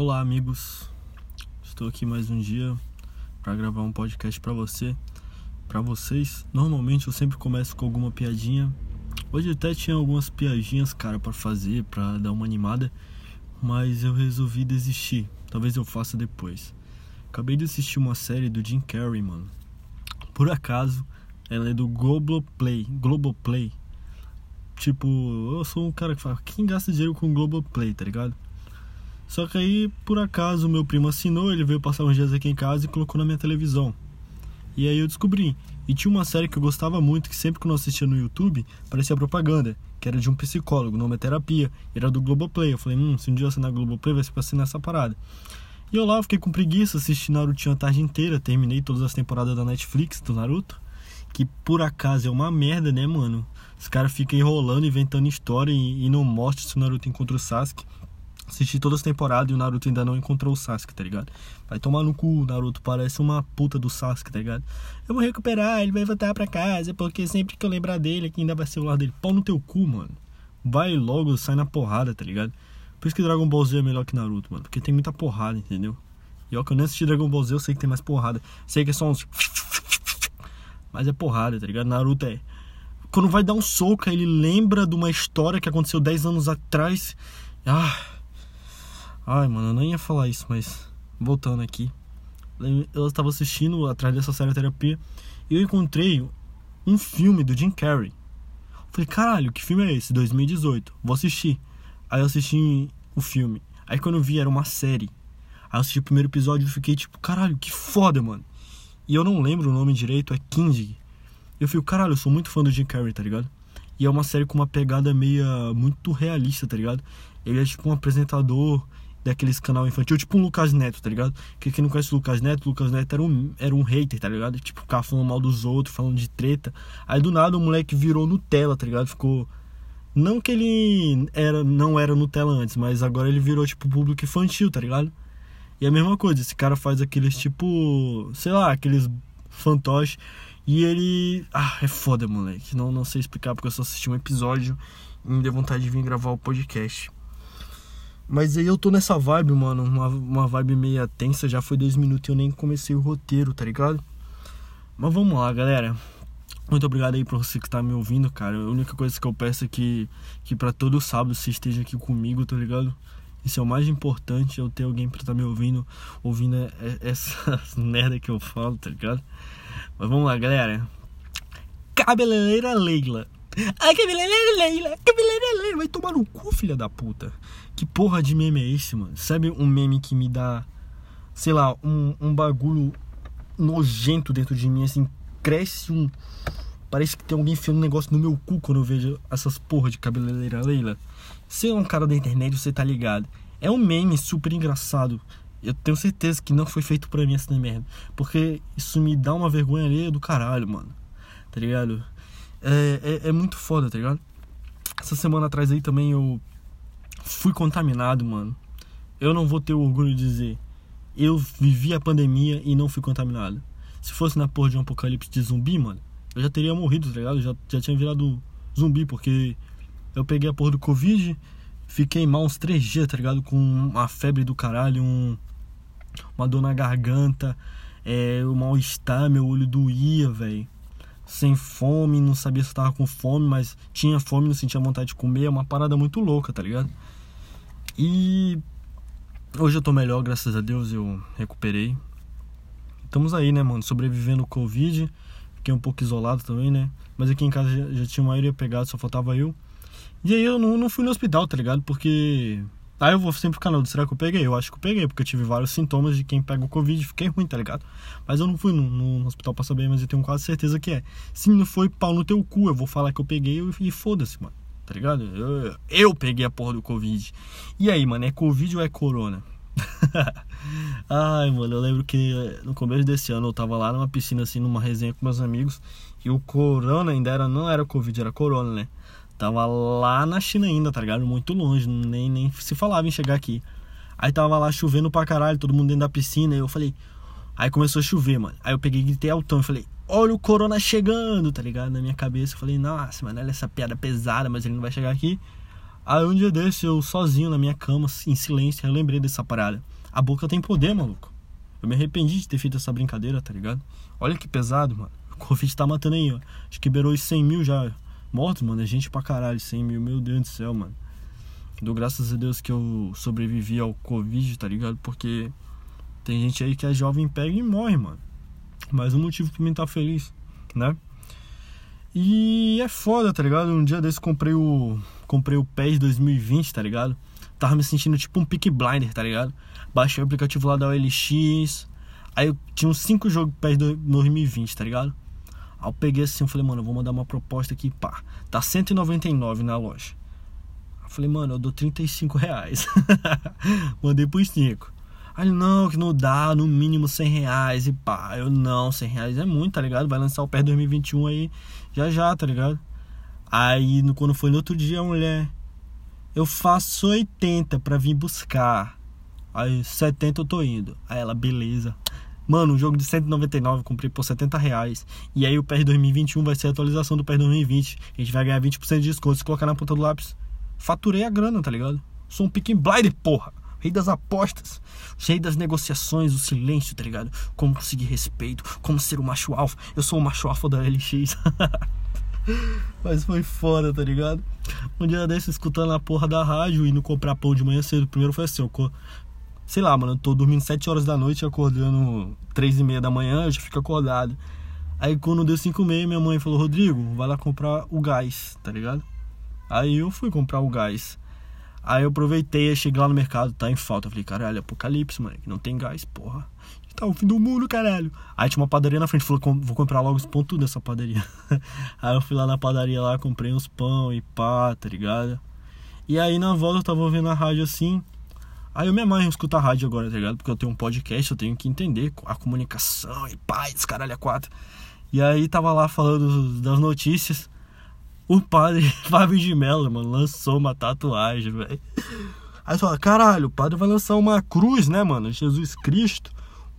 Olá, amigos. Estou aqui mais um dia para gravar um podcast para você, para vocês. Normalmente eu sempre começo com alguma piadinha. Hoje até tinha algumas piadinhas, cara, para fazer, para dar uma animada, mas eu resolvi desistir. Talvez eu faça depois. Acabei de assistir uma série do Jim Carrey, mano. Por acaso, ela é do Globoplay. Globoplay. Tipo, eu sou um cara que fala, quem gasta dinheiro com Globoplay, tá ligado? Só que aí, por acaso, meu primo assinou, ele veio passar uns dias aqui em casa e colocou na minha televisão. E aí eu descobri. E tinha uma série que eu gostava muito, que sempre que eu assistia no YouTube, parecia propaganda, que era de um psicólogo, o nome é Terapia, era do Globoplay. Eu falei, hum, se um dia eu assinar Globoplay, vai ser pra assinar essa parada. E eu lá fiquei com preguiça, assisti Naruto a tarde inteira, terminei todas as temporadas da Netflix do Naruto, que por acaso é uma merda, né, mano? Os caras ficam enrolando, inventando história e, e não mostram se o Naruto encontra o Sasuke. Assisti todas as temporadas e o Naruto ainda não encontrou o Sasuke, tá ligado? Vai tomar no cu, Naruto parece uma puta do Sasuke, tá ligado? Eu vou recuperar, ele vai voltar pra casa, porque sempre que eu lembrar dele, aqui ainda vai ser o lado dele. Pau no teu cu, mano. Vai logo, sai na porrada, tá ligado? Por isso que Dragon Ball Z é melhor que Naruto, mano. Porque tem muita porrada, entendeu? E ó, que eu nem assisti Dragon Ball Z, eu sei que tem mais porrada. Sei que é só uns. Mas é porrada, tá ligado? Naruto é. Quando vai dar um soco, ele lembra de uma história que aconteceu 10 anos atrás. Ah. Ai, mano, eu nem ia falar isso, mas voltando aqui. Eu estava assistindo atrás dessa série terapia e eu encontrei um filme do Jim Carrey. Falei, caralho, que filme é esse? 2018. Vou assistir. Aí eu assisti o filme. Aí quando eu vi era uma série. Aí eu assisti o primeiro episódio e fiquei tipo, caralho, que foda, mano. E eu não lembro o nome direito, é King. Eu fico, caralho, eu sou muito fã do Jim Carrey, tá ligado? E é uma série com uma pegada meia muito realista, tá ligado? Ele é tipo um apresentador daqueles canal infantil, tipo um Lucas Neto, tá ligado? Que quem não conhece o Lucas Neto, o Lucas Neto era um, era um hater, tá ligado? Tipo, ficava falando mal dos outros, falando de treta. Aí do nada o moleque virou Nutella, tá ligado? Ficou. Não que ele era, não era Nutella antes, mas agora ele virou, tipo, público infantil, tá ligado? E é a mesma coisa, esse cara faz aqueles, tipo, sei lá, aqueles fantoches. E ele. Ah, é foda, moleque. Não, não sei explicar porque eu só assisti um episódio e me deu vontade de vir gravar o podcast. Mas aí eu tô nessa vibe, mano, uma, uma vibe meia tensa, já foi dois minutos e eu nem comecei o roteiro, tá ligado? Mas vamos lá, galera. Muito obrigado aí pra você que tá me ouvindo, cara. A única coisa que eu peço é que, que pra todo sábado você esteja aqui comigo, tá ligado? Isso é o mais importante, eu ter alguém pra estar tá me ouvindo, ouvindo essas merda que eu falo, tá ligado? Mas vamos lá, galera. Cabeleireira Leila. Ai, cabeleireira Leila. Vai tomar no cu, filha da puta. Que porra de meme é esse, mano? Sabe um meme que me dá, sei lá, um, um bagulho nojento dentro de mim, assim, cresce um. Parece que tem alguém enfiando um negócio no meu cu quando eu vejo essas porra de cabeleireira Leila. Você é um cara da internet, você tá ligado. É um meme super engraçado. Eu tenho certeza que não foi feito pra mim essa merda. Porque isso me dá uma vergonha ali do caralho, mano. Tá ligado? É, é, é muito foda, tá ligado? Essa semana atrás aí também eu fui contaminado, mano. Eu não vou ter orgulho de dizer. Eu vivi a pandemia e não fui contaminado. Se fosse na porra de um apocalipse de zumbi, mano, eu já teria morrido, tá ligado? já, já tinha virado zumbi, porque eu peguei a porra do Covid, fiquei mal uns três dias, tá ligado? Com uma febre do caralho, um, uma dor na garganta, é, o mal-estar, meu olho doía, velho sem fome, não sabia se tava com fome, mas tinha fome, não sentia vontade de comer, é uma parada muito louca, tá ligado? E hoje eu tô melhor, graças a Deus, eu recuperei. Estamos aí, né, mano, sobrevivendo o Covid, fiquei um pouco isolado também, né? Mas aqui em casa já, já tinha a maioria pegado, só faltava eu. E aí eu não, não fui no hospital, tá ligado? Porque Aí eu vou sempre ficar na será que eu peguei? Eu acho que eu peguei, porque eu tive vários sintomas de quem pega o Covid, fiquei ruim, tá ligado? Mas eu não fui no, no hospital pra saber, mas eu tenho quase certeza que é. Se não foi pau no teu cu, eu vou falar que eu peguei e foda-se, mano. Tá ligado? Eu, eu peguei a porra do Covid. E aí, mano, é Covid ou é Corona? Ai, mano, eu lembro que no começo desse ano eu tava lá numa piscina, assim, numa resenha com meus amigos. E o Corona ainda era, não era Covid, era Corona, né? Tava lá na China ainda, tá ligado? Muito longe, nem, nem se falava em chegar aqui. Aí tava lá chovendo pra caralho, todo mundo dentro da piscina. E eu falei. Aí começou a chover, mano. Aí eu peguei e gritei altão. Falei, olha o corona chegando, tá ligado? Na minha cabeça. Eu falei, nossa, mano, olha essa piada pesada, mas ele não vai chegar aqui. Aí um dia desse, eu sozinho na minha cama, em silêncio, eu lembrei dessa parada. A boca tem poder, maluco. Eu me arrependi de ter feito essa brincadeira, tá ligado? Olha que pesado, mano. O Covid tá matando aí, ó. Acho que beirou os 100 mil já mortos, mano. É gente pra caralho, 100 mil. Meu Deus do céu, mano. Dou graças a Deus que eu sobrevivi ao Covid, tá ligado? Porque tem gente aí que é jovem, pega e morre, mano. Mais um motivo pra mim estar tá feliz, né? E é foda, tá ligado? Um dia desse comprei o. Comprei o PES 2020, tá ligado? Tava me sentindo tipo um pick blinder, tá ligado? Baixei o aplicativo lá da OLX. Aí eu tinha uns 5 jogos PES 2020, tá ligado? Aí eu peguei assim, eu falei, mano, eu vou mandar uma proposta aqui, pá. Tá 199 na loja. Eu falei, mano, eu dou 35 reais. Mandei pros 5. Aí não, que não dá, no mínimo 100 reais e pá. Eu não, 100 reais é muito, tá ligado? Vai lançar o PES 2021 aí já já, tá ligado? Aí quando foi no outro dia a mulher, eu faço 80 pra vir buscar. Aí 70 eu tô indo. Aí ela, beleza. Mano, um jogo de 199 comprei por 70 reais. E aí o PES 2021 vai ser a atualização do PES 2020. A gente vai ganhar 20% de desconto se colocar na ponta do lápis. Faturei a grana, tá ligado? Sou um pick blind, porra. Rei das apostas, rei das negociações, o silêncio, tá ligado? Como conseguir respeito, como ser o macho alfa. Eu sou o macho alfa da LX. Mas foi foda, tá ligado? Um dia desse, escutando a porra da rádio, indo comprar pão de manhã cedo. Primeiro foi assim, eu sei lá, mano, eu tô dormindo 7 horas da noite, acordando 3 e meia da manhã, eu já fico acordado. Aí quando deu 5 e meia, minha mãe falou, Rodrigo, vai lá comprar o gás, tá ligado? Aí eu fui comprar o gás. Aí eu aproveitei, cheguei lá no mercado, tá em falta. Eu falei, caralho, apocalipse, mano, que não tem gás, porra. Tá o fim do mundo, caralho. Aí tinha uma padaria na frente, falou, vou comprar logo os pão tudo dessa padaria. aí eu fui lá na padaria lá, comprei uns pão e pá, tá ligado? E aí na volta eu tava ouvindo a rádio assim, Aí eu me amarro escutar rádio agora, tá ligado? Porque eu tenho um podcast, eu tenho que entender a comunicação e paz, caralho, a quatro. E aí tava lá falando das notícias. O padre Fábio de Mello, mano, lançou uma tatuagem, velho. Aí você fala, caralho, o padre vai lançar uma cruz, né, mano? Jesus Cristo.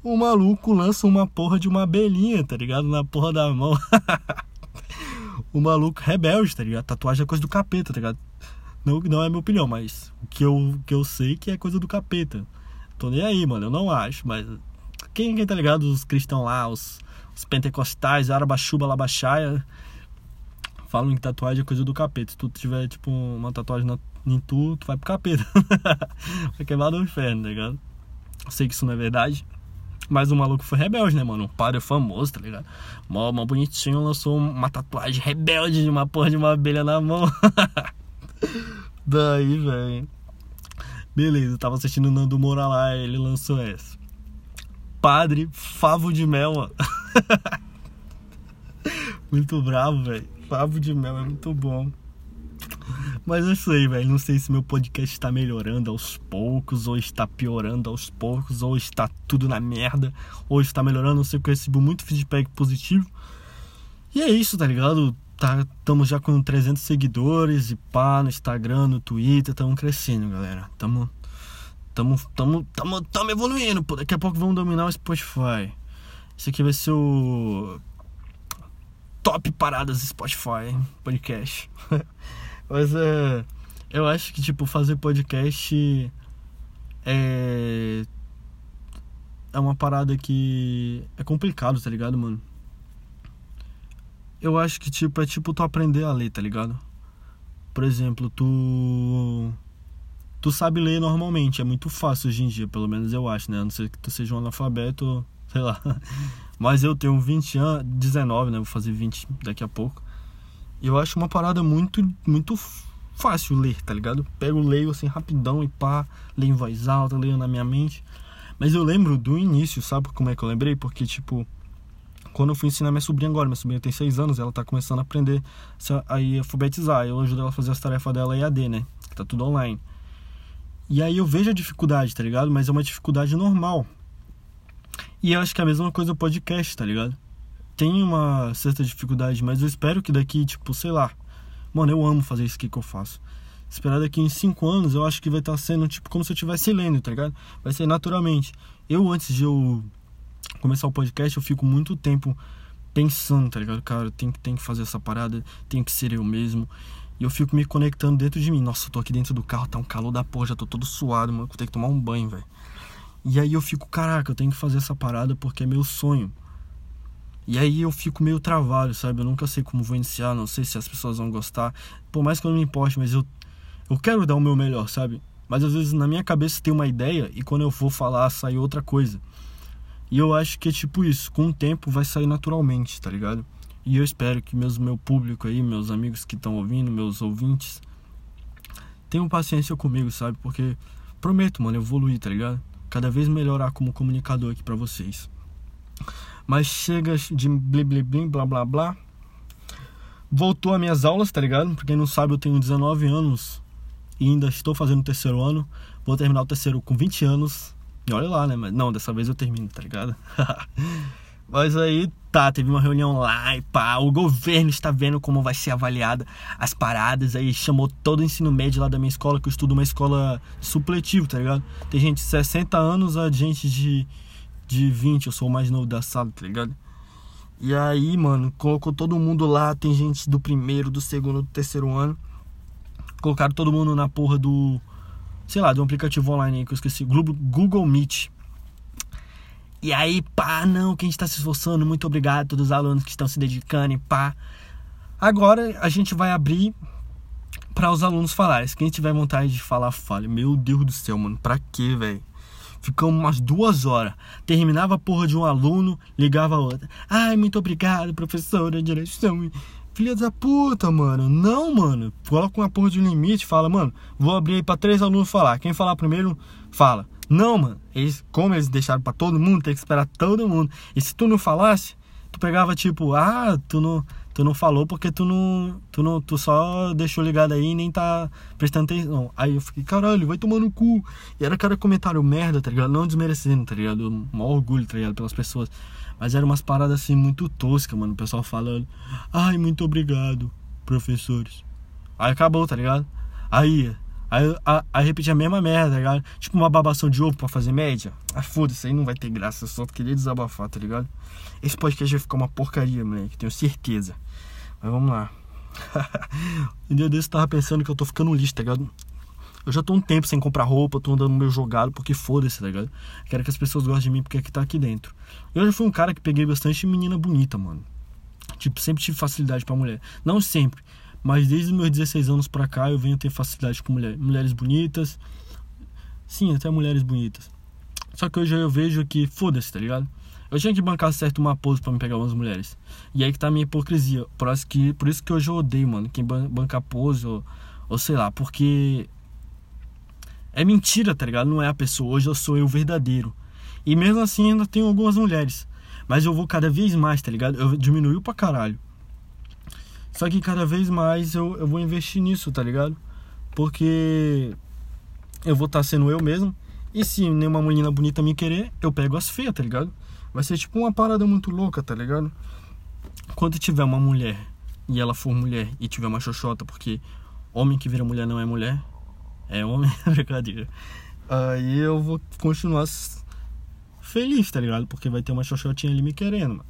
O maluco lança uma porra de uma abelhinha, tá ligado? Na porra da mão. o maluco rebelde, tá ligado? Tatuagem é coisa do capeta, tá ligado? Não, não é minha opinião, mas o que eu, que eu sei que é coisa do capeta. Tô nem aí, mano, eu não acho, mas. Quem, quem tá ligado? Os cristãos lá, os, os pentecostais, arabachuba, labachaia, falam que tatuagem é coisa do capeta. Se tu tiver, tipo, uma tatuagem na, em tu, tu vai pro capeta. vai queimar no inferno, tá ligado? Eu sei que isso não é verdade. Mas o maluco foi rebelde, né, mano? Um padre famoso, tá ligado? Mó, mó bonitinho lançou uma tatuagem rebelde de uma porra de uma abelha na mão. Daí, velho. Beleza, eu tava assistindo o Nando Moura lá, ele lançou essa. Padre Favo de Mel, muito bravo, velho. Favo de Mel é muito bom. Mas eu sei, velho. Não sei se meu podcast está melhorando aos poucos, ou está piorando aos poucos, ou está tudo na merda, ou está melhorando. Não sei porque eu recebi muito feedback positivo. E é isso, tá ligado? Tá, estamos já com 300 seguidores e pá, no Instagram, no Twitter, estamos crescendo, galera. Estamos tamo, tamo, tamo, tamo evoluindo, pô. Daqui a pouco vamos dominar o Spotify. Esse aqui vai ser o top paradas Spotify, podcast. Mas é, eu acho que tipo fazer podcast é é uma parada que é complicado, tá ligado, mano? Eu acho que tipo é tipo tu aprender a ler, tá ligado? Por exemplo, tu tu sabe ler normalmente, é muito fácil hoje em dia, pelo menos eu acho, né? A não ser que tu seja um analfabeto, sei lá. Mas eu tenho 20 anos, 19, né? Vou fazer 20 daqui a pouco. E eu acho uma parada muito muito fácil ler, tá ligado? Pego, leio assim rapidão e pá, leio em voz alta, leio na minha mente. Mas eu lembro do início, sabe como é que eu lembrei? Porque tipo, quando eu fui ensinar minha sobrinha agora, minha sobrinha tem 6 anos, ela tá começando a aprender a alfabetizar. Eu ajudo ela a fazer as tarefas dela EAD, né? Que tá tudo online. E aí eu vejo a dificuldade, tá ligado? Mas é uma dificuldade normal. E eu acho que é a mesma coisa o podcast, tá ligado? Tem uma certa dificuldade, mas eu espero que daqui, tipo, sei lá. Mano, eu amo fazer isso aqui que eu faço. Esperar daqui em 5 anos, eu acho que vai estar tá sendo, tipo, como se eu estivesse lendo, tá ligado? Vai ser naturalmente. Eu, antes de eu começar o podcast, eu fico muito tempo pensando, tá ligado? Cara, tem, tem que fazer essa parada, tem que ser eu mesmo. E eu fico me conectando dentro de mim. Nossa, eu tô aqui dentro do carro, tá um calor da porra, já tô todo suado, mano. Vou ter que tomar um banho, velho. E aí eu fico, caraca, eu tenho que fazer essa parada porque é meu sonho. E aí eu fico meio travado, sabe? Eu nunca sei como vou iniciar, não sei se as pessoas vão gostar. Por mais que eu não me importe, mas eu, eu quero dar o meu melhor, sabe? Mas às vezes na minha cabeça tem uma ideia e quando eu vou falar sai outra coisa. E eu acho que é tipo isso, com o tempo vai sair naturalmente, tá ligado? E eu espero que meus, meu público aí, meus amigos que estão ouvindo, meus ouvintes, tenham paciência comigo, sabe? Porque prometo, mano, evoluir, tá ligado? Cada vez melhorar como comunicador aqui para vocês. Mas chega de blim blim blim, blá blá blá. Voltou a minhas aulas, tá ligado? Pra quem não sabe, eu tenho 19 anos e ainda estou fazendo o terceiro ano. Vou terminar o terceiro com 20 anos. E olha lá, né? Mas não, dessa vez eu termino, tá ligado? Mas aí tá, teve uma reunião lá e pá, o governo está vendo como vai ser avaliada as paradas, aí chamou todo o ensino médio lá da minha escola, que eu estudo uma escola supletivo, tá ligado? Tem gente de 60 anos a gente de, de 20, eu sou o mais novo da sala, tá ligado? E aí, mano, colocou todo mundo lá, tem gente do primeiro, do segundo, do terceiro ano. Colocaram todo mundo na porra do, sei lá, do aplicativo online aí que eu esqueci, Google Meet. E aí, pá, não, que a gente está se esforçando, muito obrigado a todos os alunos que estão se dedicando e pá. Agora a gente vai abrir para os alunos falarem. Se quem tiver vontade de falar, fale. Meu Deus do céu, mano, pra quê, velho? Ficamos umas duas horas. Terminava a porra de um aluno, ligava a outra. Ai, muito obrigado, professora, direção. Filha da puta, mano. Não, mano. Coloca uma porra de limite, fala, mano, vou abrir aí pra três alunos falar. Quem falar primeiro, fala. Não, mano. Eles, como eles deixaram para todo mundo, tem que esperar todo mundo. E se tu não falasse, tu pegava tipo, ah, tu não, tu não falou porque tu não, tu não, tu só deixou ligado aí e nem tá prestando atenção. Aí eu fiquei, caralho, vai tomar no cu. E era cada comentário merda, tá ligado? Não desmerecendo, tá ligado? Um orgulho, tá ligado? Pelas pessoas. Mas eram umas paradas assim muito toscas, mano. O pessoal falando, ai, muito obrigado, professores. Aí acabou, tá ligado? Aí, Aí, aí, aí repetir a mesma merda, tá ligado? Tipo uma babação de ovo pra fazer média. Ah, foda-se, aí não vai ter graça, eu só queria desabafar, tá ligado? Esse podcast vai ficar uma porcaria, moleque, tenho certeza. Mas vamos lá. um dia desse eu tava pensando que eu tô ficando lixo, tá ligado? Eu já tô um tempo sem comprar roupa, tô andando meio jogado, porque foda-se, tá ligado? Quero que as pessoas gostem de mim porque é que tá aqui dentro. Eu já fui um cara que peguei bastante menina bonita, mano. Tipo, sempre tive facilidade pra mulher. Não sempre, mas desde meus 16 anos pra cá eu venho ter facilidade com mulher, mulheres bonitas. Sim, até mulheres bonitas. Só que hoje eu vejo que foda-se, tá ligado? Eu tinha que bancar certo uma pose para me pegar umas mulheres. E aí que tá a minha hipocrisia. Por isso que, por isso que hoje eu odeio, mano, quem banca pose ou, ou sei lá, porque é mentira, tá ligado? Não é a pessoa. Hoje eu sou eu verdadeiro. E mesmo assim ainda tenho algumas mulheres. Mas eu vou cada vez mais, tá ligado? Eu diminuiu pra caralho. Só que cada vez mais eu, eu vou investir nisso, tá ligado? Porque eu vou estar tá sendo eu mesmo. E se nenhuma menina bonita me querer, eu pego as feias, tá ligado? Vai ser tipo uma parada muito louca, tá ligado? Quando tiver uma mulher e ela for mulher e tiver uma xoxota, porque homem que vira mulher não é mulher, é homem, é brincadeira. Aí eu vou continuar feliz, tá ligado? Porque vai ter uma xoxotinha ali me querendo, mano.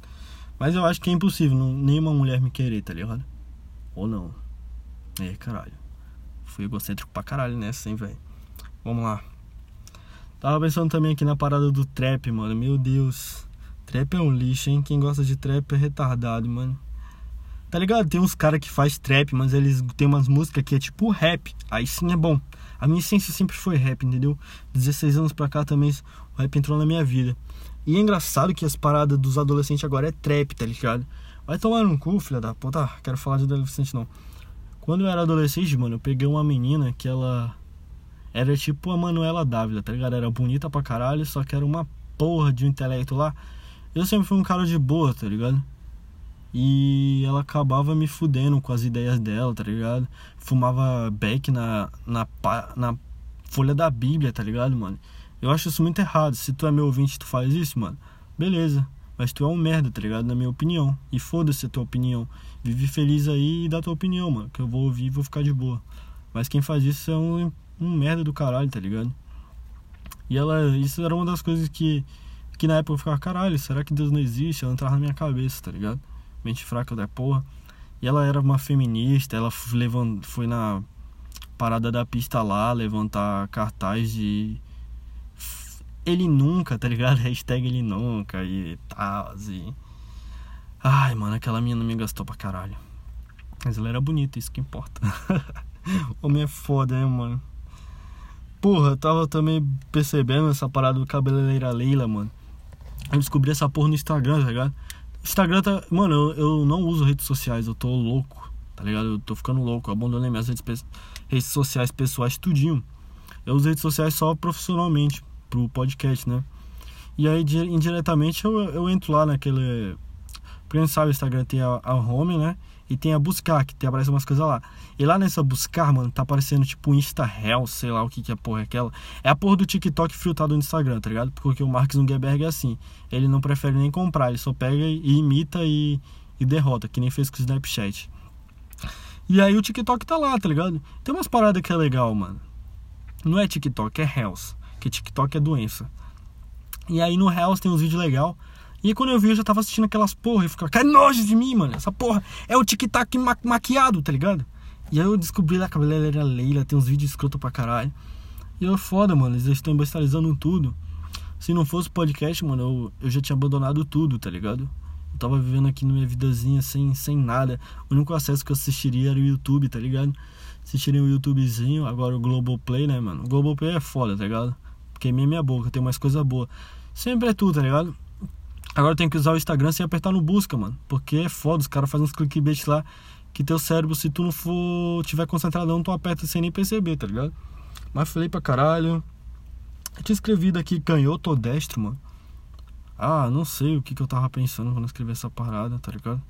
Mas eu acho que é impossível não, nenhuma mulher me querer, tá ligado? Ou não. É, caralho. Fui egocêntrico pra caralho nessa, hein, velho. Vamos lá. Tava pensando também aqui na parada do trap, mano. Meu Deus. Trap é um lixo, hein? Quem gosta de trap é retardado, mano. Tá ligado? Tem uns caras que faz trap, mas eles tem umas músicas que é tipo rap. Aí sim é bom. A minha essência sempre foi rap, entendeu? 16 anos pra cá também o rap entrou na minha vida. E é engraçado que as paradas dos adolescentes agora é trap, tá ligado? Vai tomar no cu, filha da puta. Ah, quero falar de adolescente não. Quando eu era adolescente, mano, eu peguei uma menina que ela era tipo a Manuela Dávila, tá ligado? Era bonita pra caralho, só que era uma porra de um intelecto lá. Eu sempre fui um cara de boa, tá ligado? E ela acabava me fudendo com as ideias dela, tá ligado? Fumava beck na, na, na folha da Bíblia, tá ligado, mano? Eu acho isso muito errado. Se tu é meu ouvinte tu faz isso, mano, beleza. Mas tu é um merda, tá ligado? Na minha opinião. E foda-se a tua opinião. Vive feliz aí e dá tua opinião, mano. Que eu vou ouvir e vou ficar de boa. Mas quem faz isso é um, um merda do caralho, tá ligado? E ela. Isso era uma das coisas que. Que na época eu ficava, caralho, será que Deus não existe? Ela entrava na minha cabeça, tá ligado? Mente fraca da porra. E ela era uma feminista, ela foi na parada da pista lá levantar cartaz de ele nunca, tá ligado? Hashtag ele nunca e tal, assim. Ai, mano, aquela menina me gastou pra caralho. Mas ela era bonita, isso que importa. Homem é foda, né, mano? Porra, eu tava também percebendo essa parada do cabeleireira Leila, mano. Eu descobri essa porra no Instagram, tá ligado? Instagram tá. Mano, eu, eu não uso redes sociais, eu tô louco, tá ligado? Eu tô ficando louco, eu abandonei minhas redes, redes sociais pessoais, tudinho. Eu uso redes sociais só profissionalmente, pro podcast, né? E aí, indiretamente, eu, eu entro lá naquele. Pra quem sabe, o Instagram tem a, a home, né? E tem a buscar, que tem, aparece umas coisas lá. E lá nessa buscar, mano, tá aparecendo tipo Insta Hell, sei lá o que que é porra é aquela. É a porra do TikTok filtrado no Instagram, tá ligado? Porque o Mark Zuckerberg é assim. Ele não prefere nem comprar, ele só pega e imita e, e derrota, que nem fez com o Snapchat. E aí o TikTok tá lá, tá ligado? Tem umas paradas que é legal, mano. Não é TikTok, é Hells. Que TikTok é doença. E aí no Hells tem uns vídeos legais e quando eu vi, eu já tava assistindo aquelas porra e ficava, cai nojo de mim, mano. Essa porra é o tic-tac ma maquiado, tá ligado? E aí eu descobri lá que a era Leila, tem uns vídeos escroto pra caralho. E eu, foda, mano, eles estão bestializando tudo. Se não fosse podcast, mano, eu, eu já tinha abandonado tudo, tá ligado? Eu tava vivendo aqui na minha vidazinha sem, sem nada. O único acesso que eu assistiria era o YouTube, tá ligado? Assistiria o YouTubezinho, agora o Globoplay, né, mano? O Globoplay é foda, tá ligado? Porque minha minha boca, tem mais coisa boa. Sempre é tudo, tá ligado? Agora tem que usar o Instagram sem apertar no busca, mano. Porque é foda, os caras fazem uns clickbait lá que teu cérebro, se tu não for tiver concentradão, tu aperta sem nem perceber, tá ligado? Mas falei pra caralho. Eu tinha escrevido aqui canhoto ou destro, mano. Ah, não sei o que, que eu tava pensando quando escrevi essa parada, tá ligado?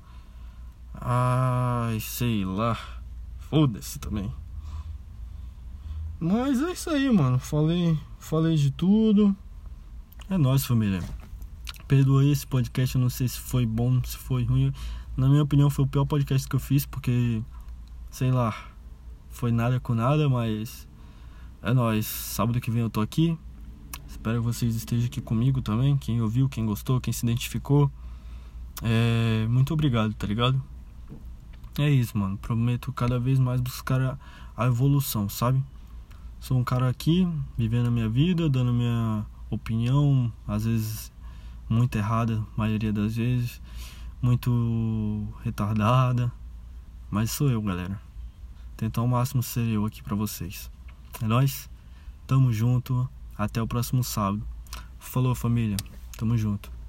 Ai, sei lá. Foda-se também. Mas é isso aí, mano. Falei, falei de tudo. É nóis, família perdoei esse podcast, eu não sei se foi bom, se foi ruim. Na minha opinião, foi o pior podcast que eu fiz, porque, sei lá, foi nada com nada, mas é nóis. Sábado que vem eu tô aqui. Espero que vocês estejam aqui comigo também. Quem ouviu, quem gostou, quem se identificou. É, muito obrigado, tá ligado? É isso, mano. Prometo cada vez mais buscar a, a evolução, sabe? Sou um cara aqui, vivendo a minha vida, dando minha opinião, às vezes muito errada, maioria das vezes, muito retardada, mas sou eu, galera. Tentar ao máximo ser eu aqui para vocês. É nóis? Tamo junto, até o próximo sábado. Falou, família. Tamo junto.